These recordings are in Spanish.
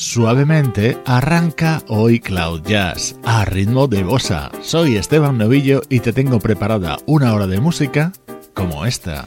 Suavemente arranca hoy Cloud Jazz a ritmo de bossa. Soy Esteban Novillo y te tengo preparada una hora de música como esta.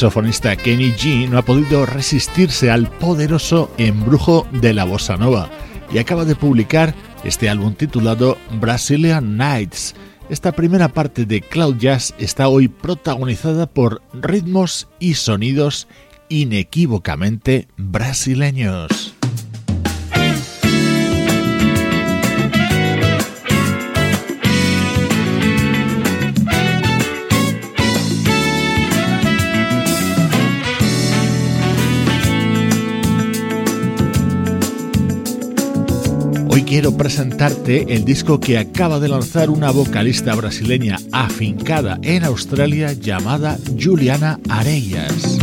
Saxofonista Kenny G no ha podido resistirse al poderoso embrujo de la bossa nova y acaba de publicar este álbum titulado Brazilian Nights. Esta primera parte de Cloud Jazz está hoy protagonizada por ritmos y sonidos inequívocamente brasileños. Quiero presentarte el disco que acaba de lanzar una vocalista brasileña afincada en Australia llamada Juliana Areyas.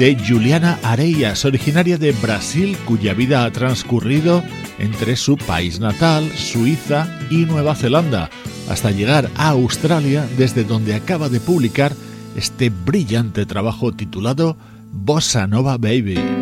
De Juliana Areias, originaria de Brasil, cuya vida ha transcurrido entre su país natal, Suiza y Nueva Zelanda, hasta llegar a Australia, desde donde acaba de publicar este brillante trabajo titulado Bossa Nova Baby.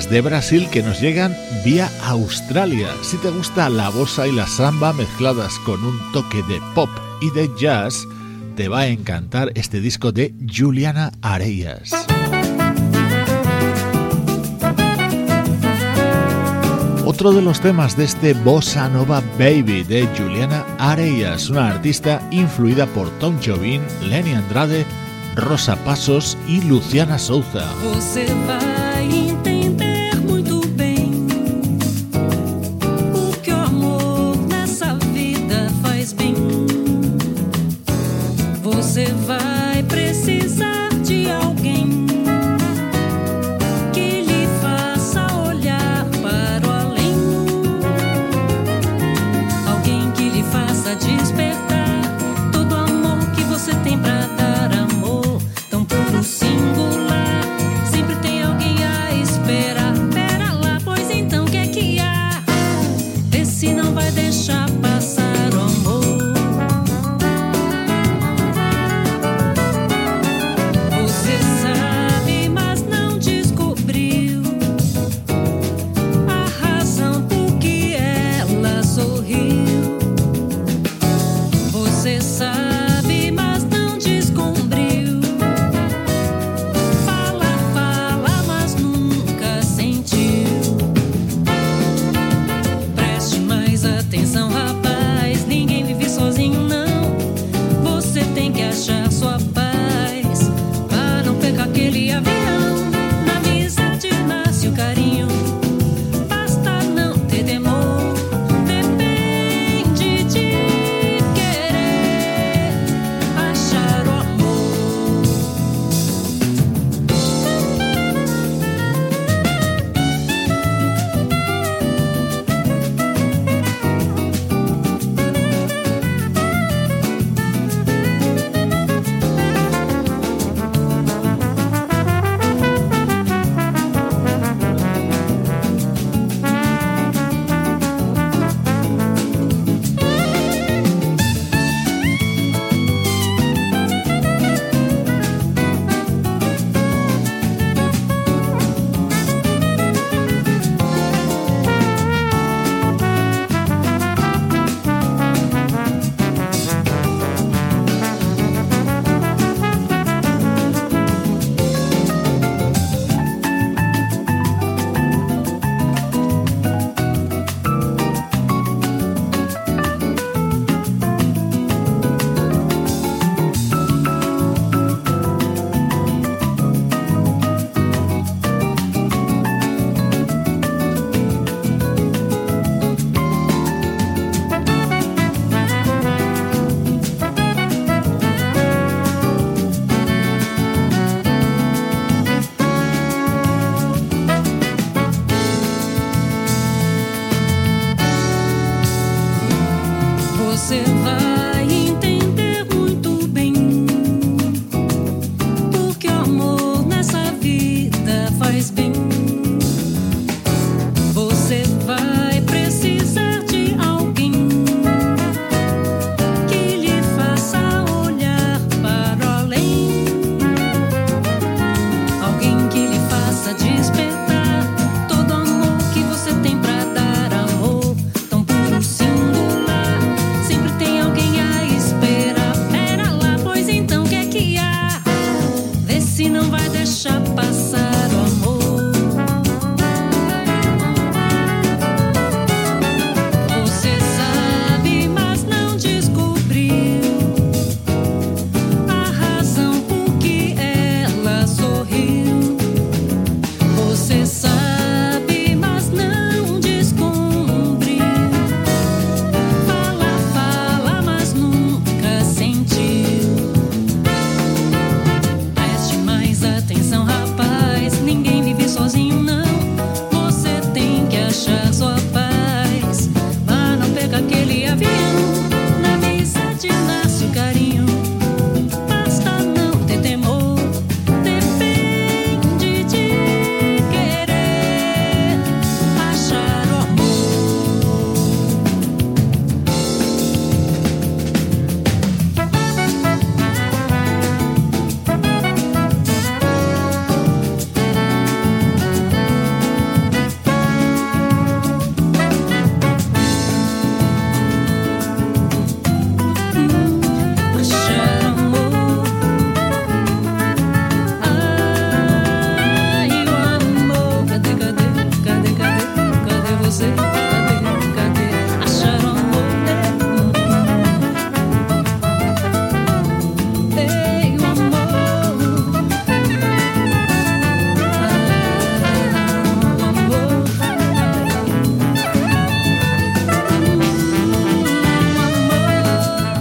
Desde Brasil que nos llegan vía Australia. Si te gusta la bossa y la samba mezcladas con un toque de pop y de jazz, te va a encantar este disco de Juliana Areias. Otro de los temas de este Bossa Nova Baby de Juliana Areias, una artista influida por Tom Jobim, Lenny Andrade, Rosa Pasos y Luciana Souza.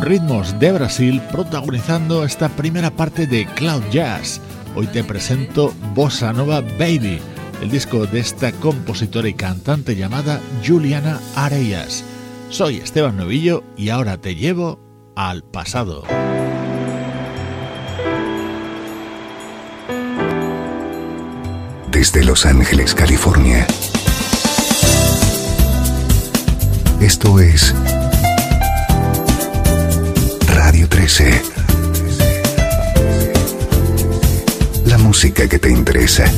Ritmos de Brasil protagonizando esta primera parte de Cloud Jazz. Hoy te presento Bossa Nova Baby, el disco de esta compositora y cantante llamada Juliana Areyas. Soy Esteban Novillo y ahora te llevo al pasado. Desde Los Ángeles, California. Esto es Radio 13. La música que te interesa.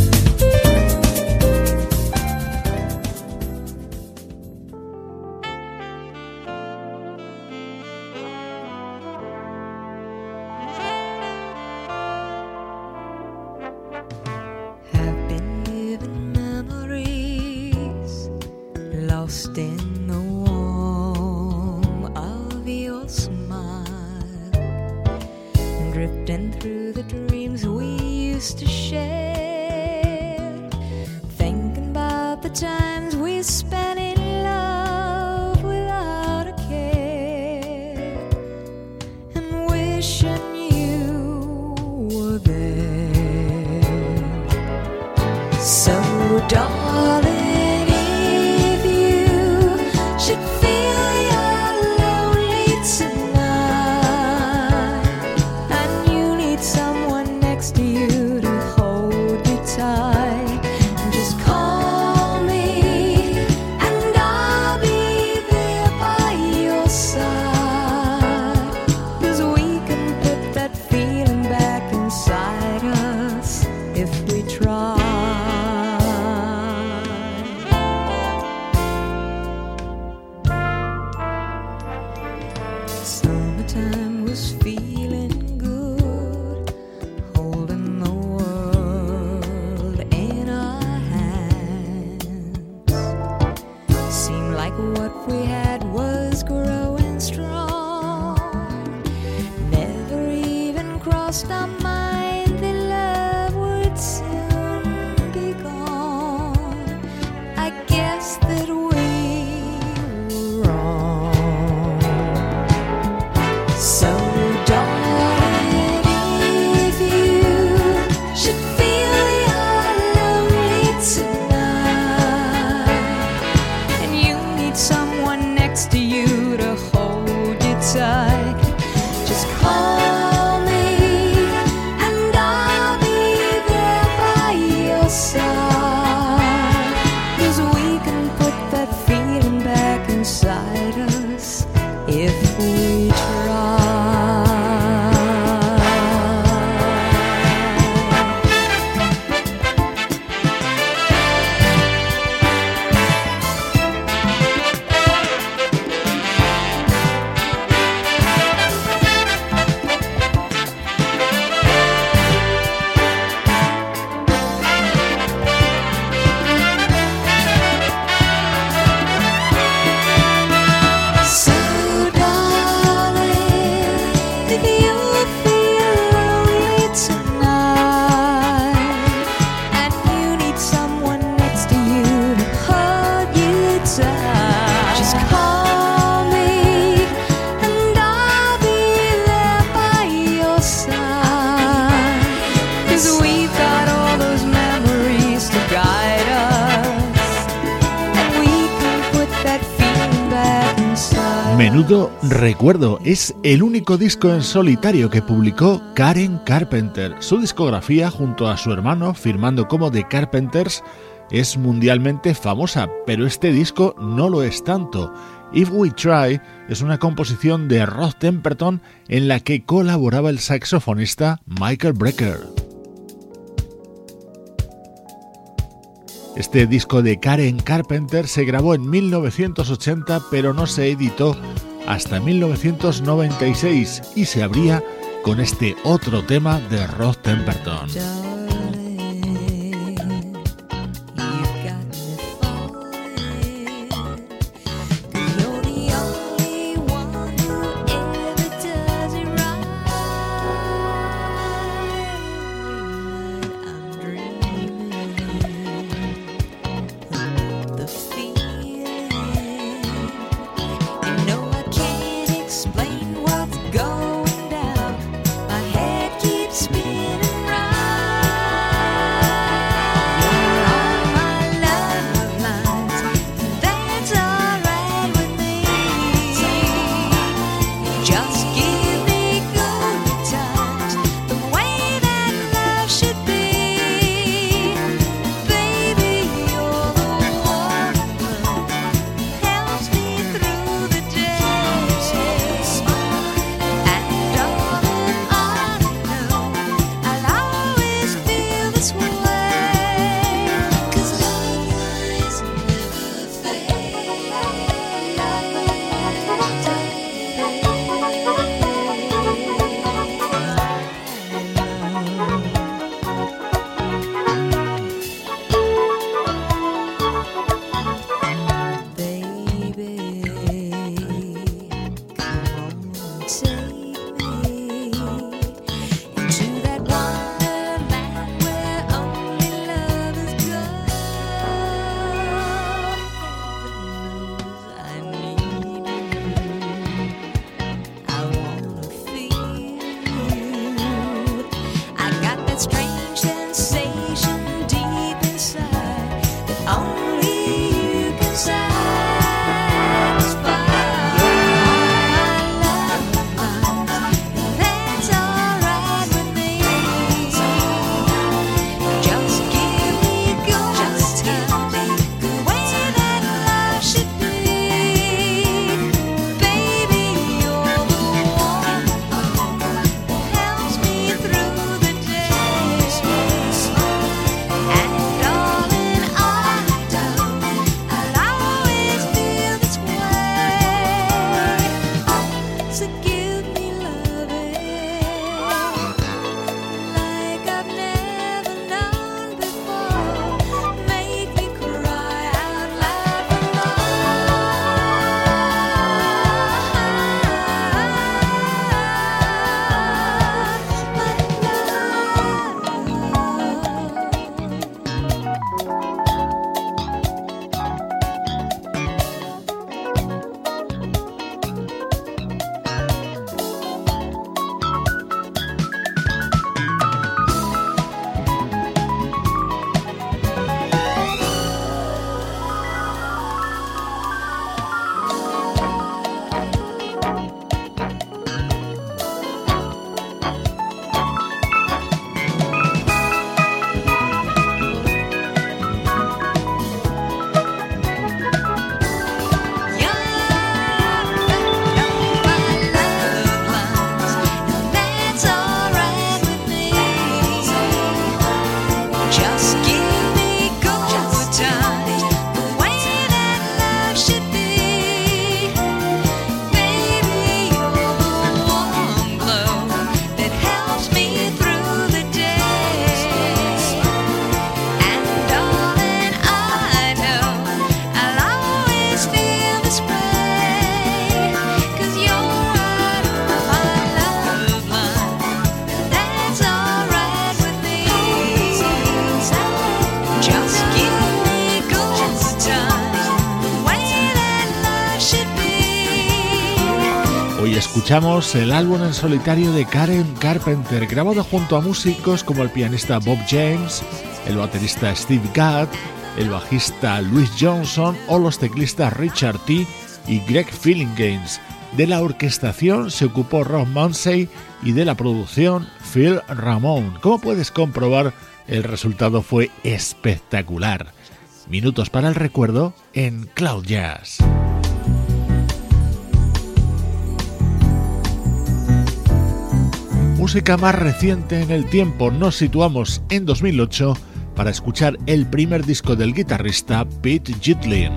Recuerdo es el único disco en solitario que publicó Karen Carpenter. Su discografía, junto a su hermano, firmando como The Carpenters, es mundialmente famosa, pero este disco no lo es tanto. If We Try es una composición de Rod Temperton en la que colaboraba el saxofonista Michael Brecker. Este disco de Karen Carpenter se grabó en 1980 pero no se editó hasta 1996 y se abría con este otro tema de Rod Temperton. Escuchamos el álbum en solitario de Karen Carpenter, grabado junto a músicos como el pianista Bob James, el baterista Steve Gadd, el bajista Louis Johnson o los teclistas Richard T. y Greg Games. De la orquestación se ocupó Rob Munsey y de la producción Phil Ramón. Como puedes comprobar, el resultado fue espectacular. Minutos para el recuerdo en Cloud Jazz. Música más reciente en el tiempo nos situamos en 2008 para escuchar el primer disco del guitarrista Pete Gitlin.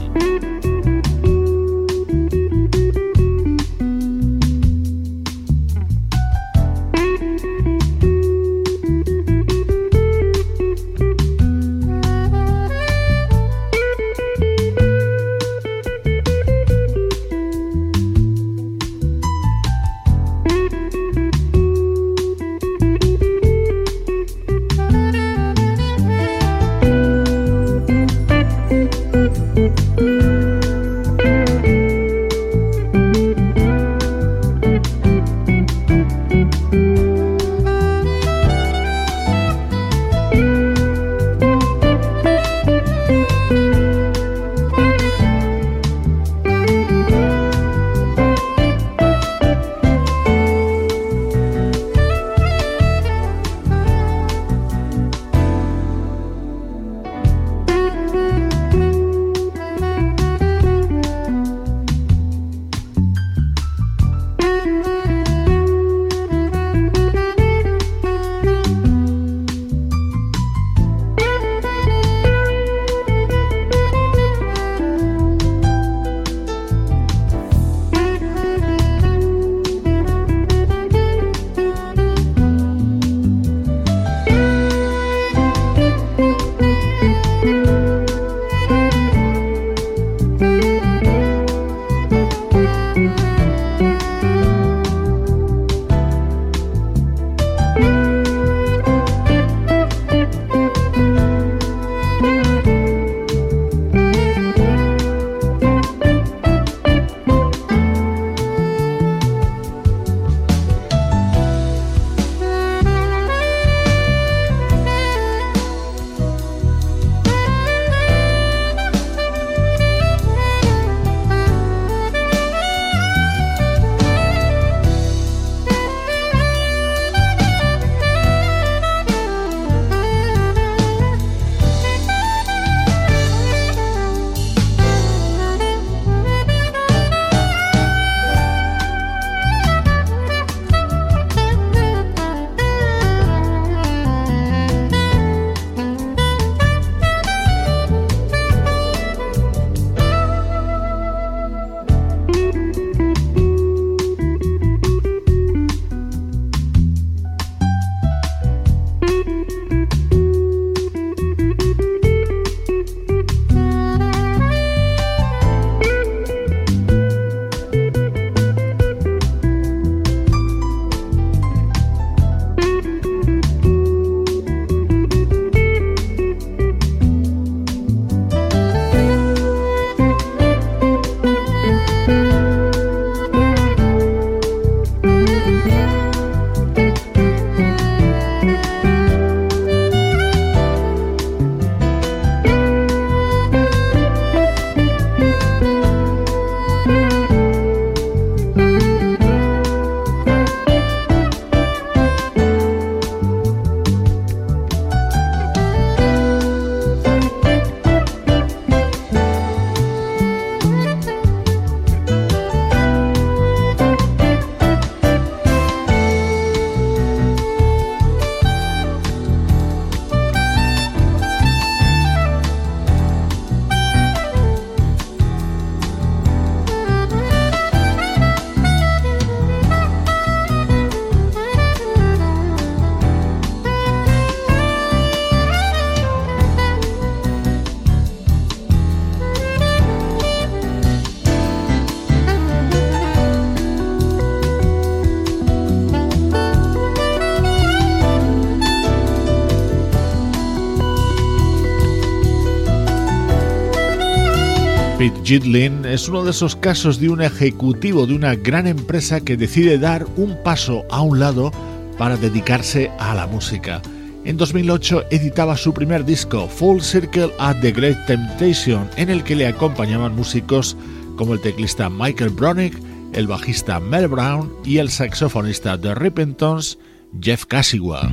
Gitlin es uno de esos casos de un ejecutivo de una gran empresa que decide dar un paso a un lado para dedicarse a la música. En 2008 editaba su primer disco, Full Circle at the Great Temptation, en el que le acompañaban músicos como el teclista Michael Bronick, el bajista Mel Brown y el saxofonista de Rippingtons, Jeff Casigua.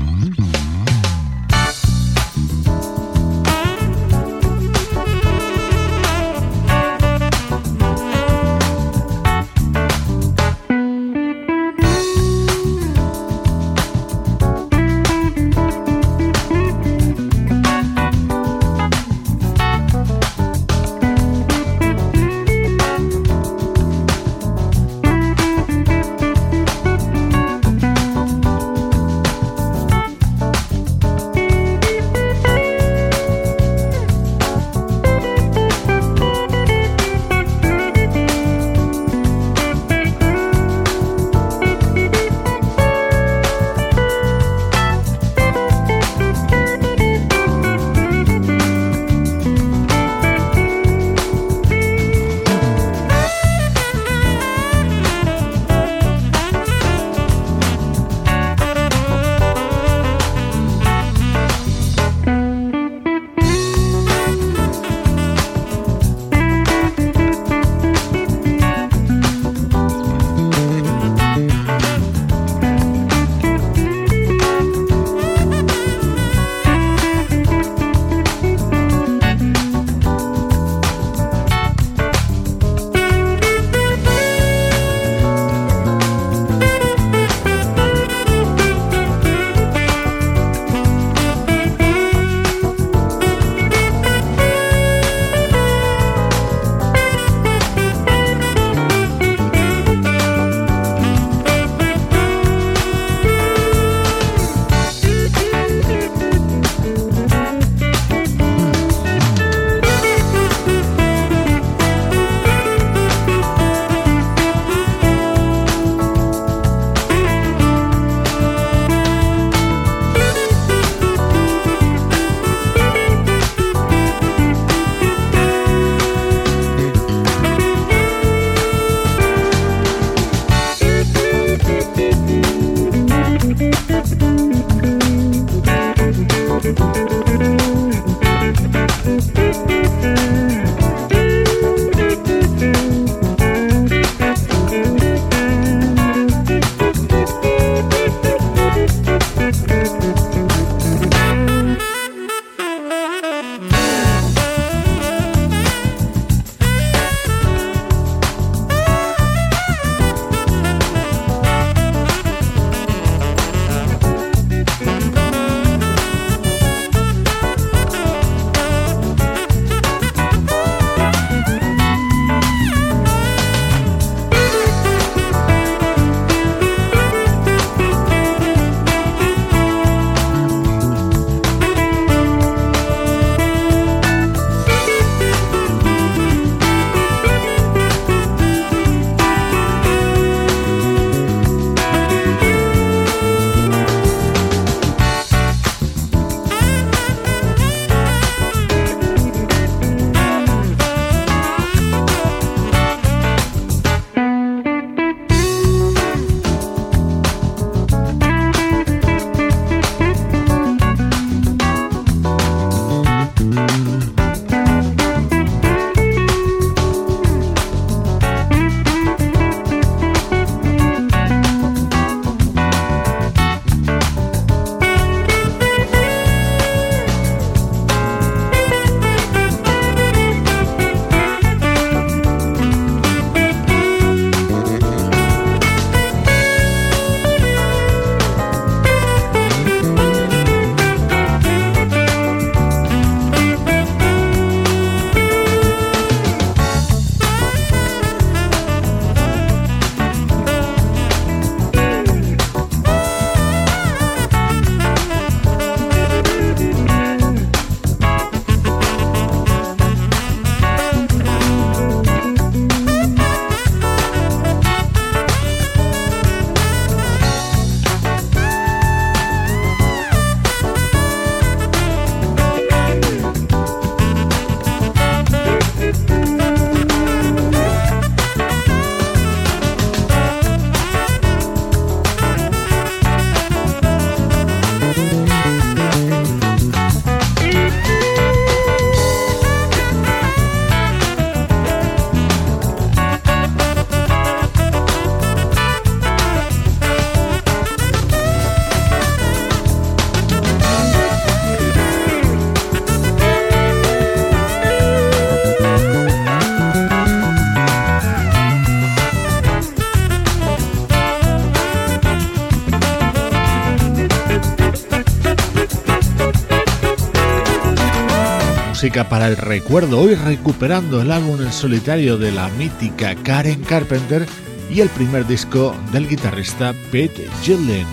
Para el recuerdo, hoy recuperando el álbum en solitario de la mítica Karen Carpenter y el primer disco del guitarrista Pete Gillen.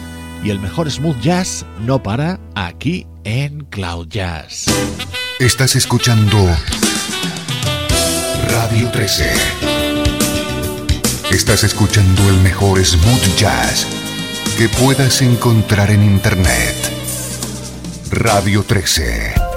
Y el mejor smooth jazz no para aquí en Cloud Jazz. Estás escuchando Radio 13. Estás escuchando el mejor smooth jazz que puedas encontrar en Internet. Radio 13.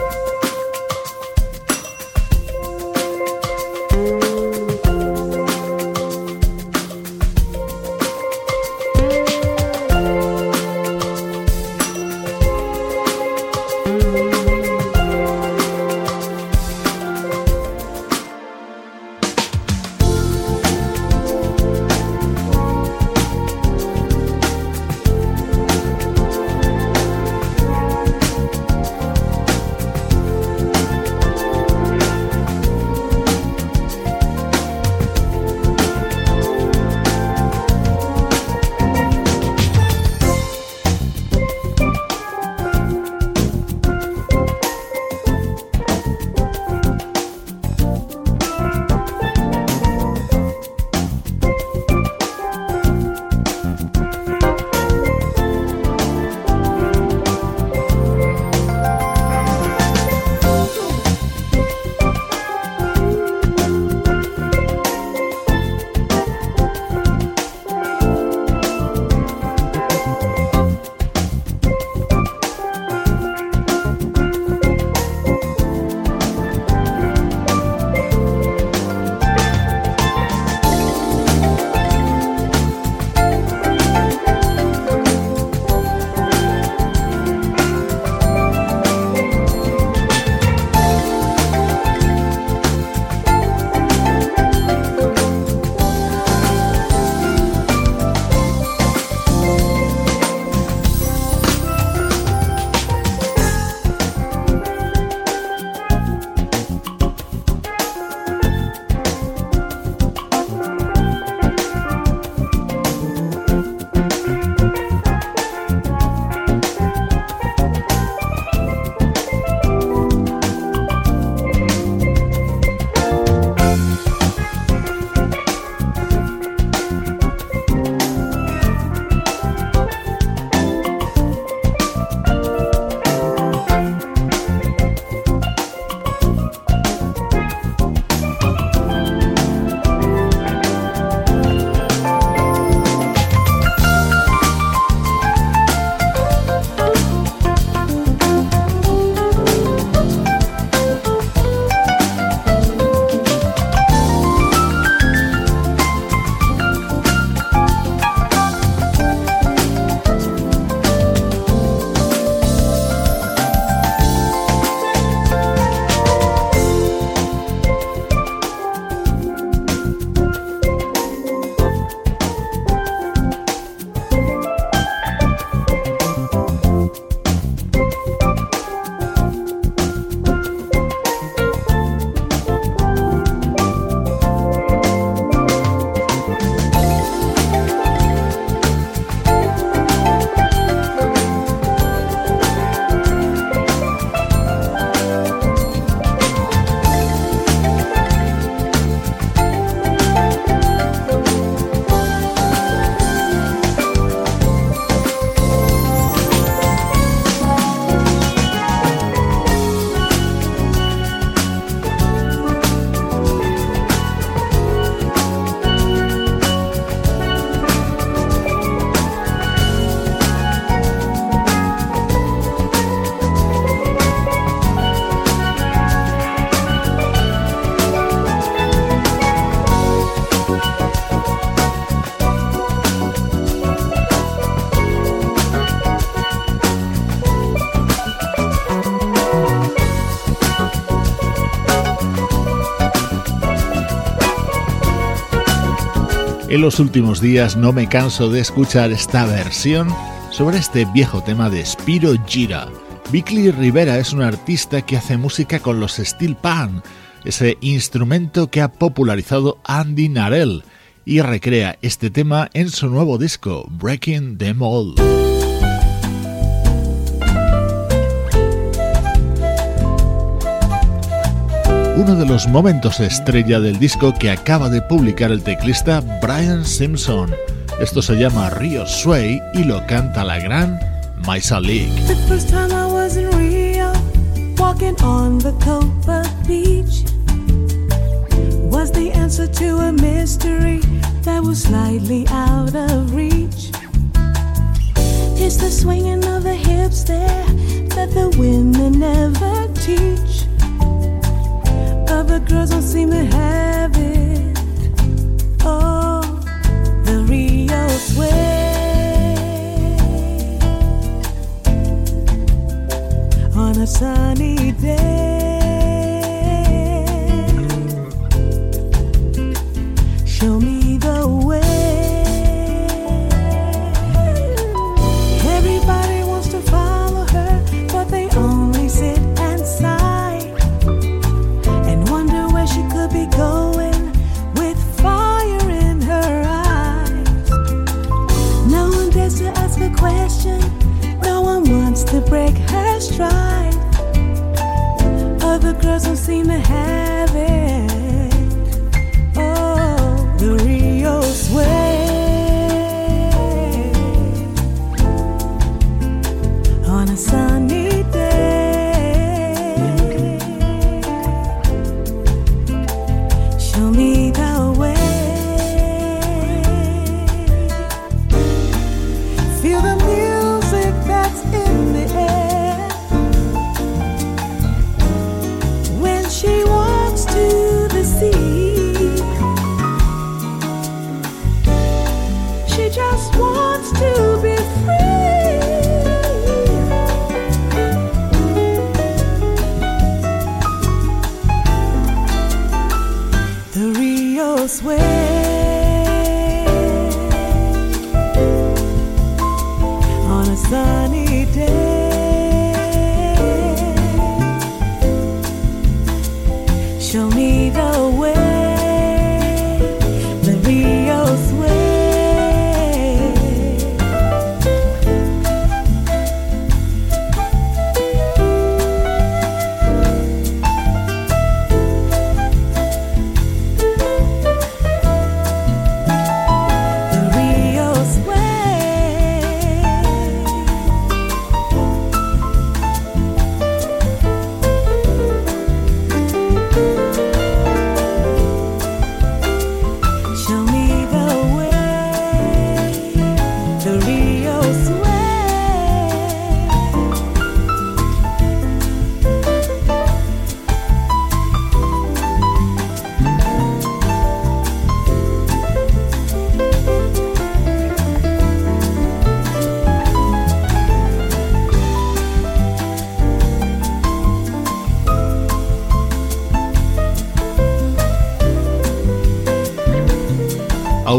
Los últimos días no me canso de escuchar esta versión sobre este viejo tema de Spiro Gira. Bickley Rivera es un artista que hace música con los steel pan, ese instrumento que ha popularizado Andy Narell, y recrea este tema en su nuevo disco, Breaking the Mold. Uno de los momentos estrella del disco que acaba de publicar el teclista Brian Simpson. Esto se llama Rio Sway y lo canta la gran Maisa League. The first time I was in Rio, walking on the Copa beach, was the answer to a mystery that was slightly out of reach. It's the swinging of the hips there that the women never teach. Other girls don't seem to have it. Oh, the Rio sway on a sunny day. Girls don't seem to have it.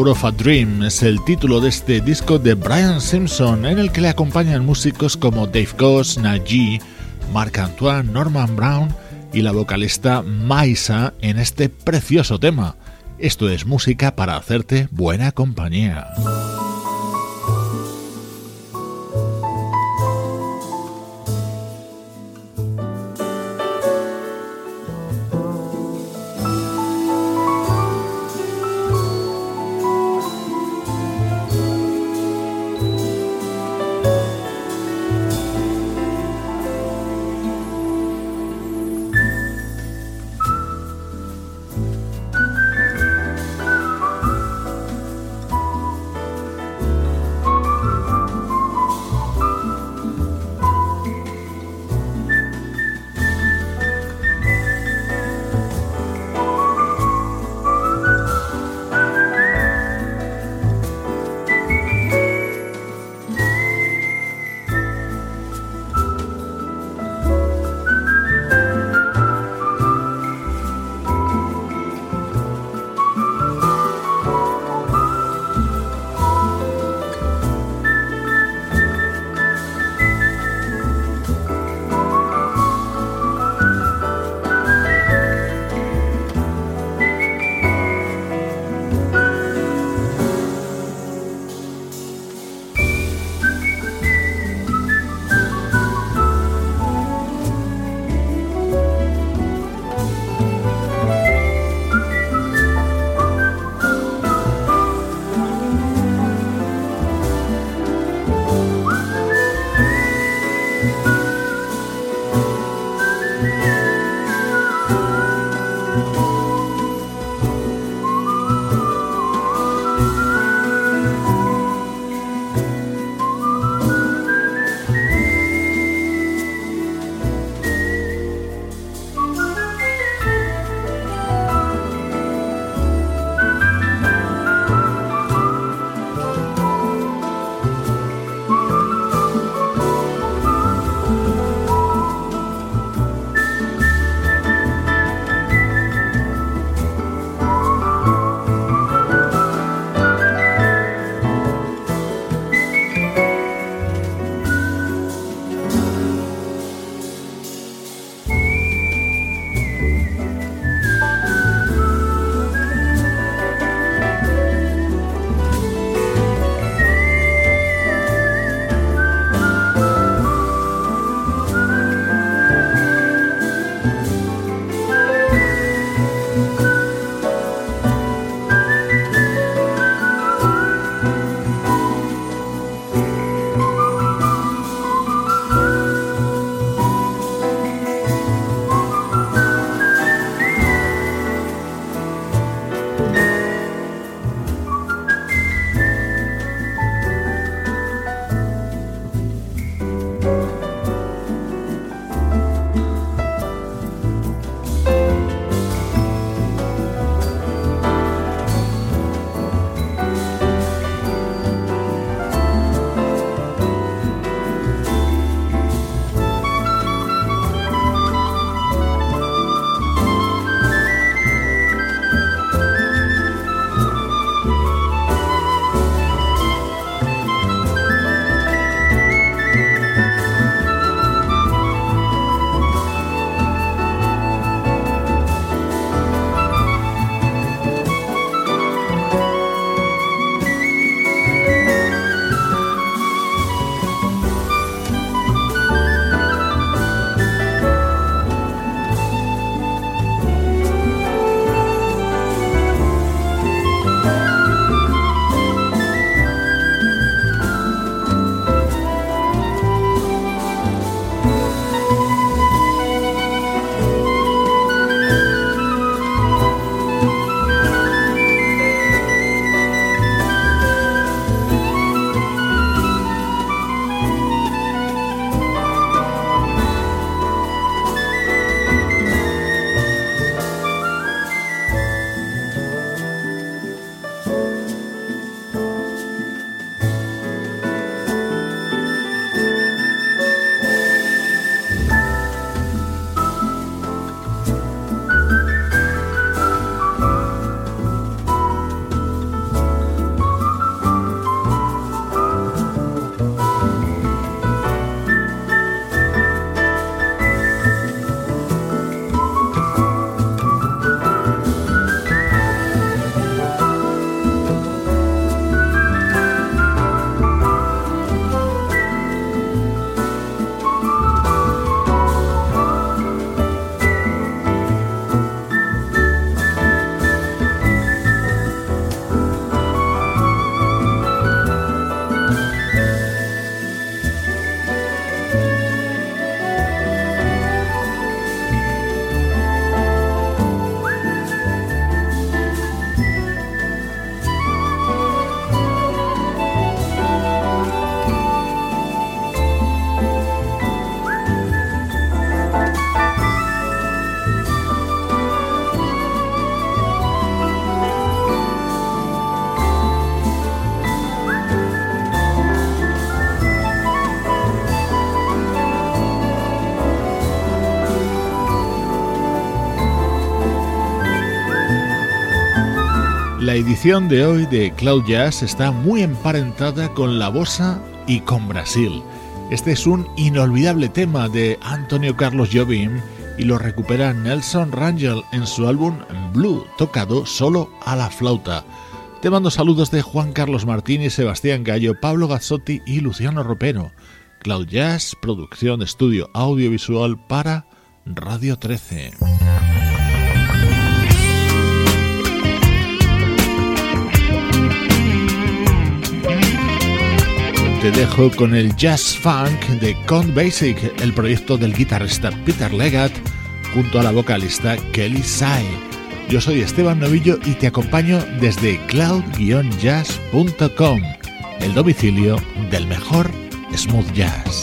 Of a Dream es el título de este disco de Brian Simpson en el que le acompañan músicos como Dave Goss, Najee, Marc Antoine, Norman Brown y la vocalista Maisa en este precioso tema. Esto es música para hacerte buena compañía. La edición de hoy de Cloud Jazz está muy emparentada con la bossa y con Brasil. Este es un inolvidable tema de Antonio Carlos Jobim y lo recupera Nelson Rangel en su álbum Blue, tocado solo a la flauta. Te mando saludos de Juan Carlos Martínez, Sebastián Gallo, Pablo Gazzotti y Luciano Ropero. Cloud Jazz, producción estudio audiovisual para Radio 13. Te dejo con el jazz funk de Count Basic, el proyecto del guitarrista Peter Leggett junto a la vocalista Kelly Sai. Yo soy Esteban Novillo y te acompaño desde cloud-jazz.com, el domicilio del mejor smooth jazz.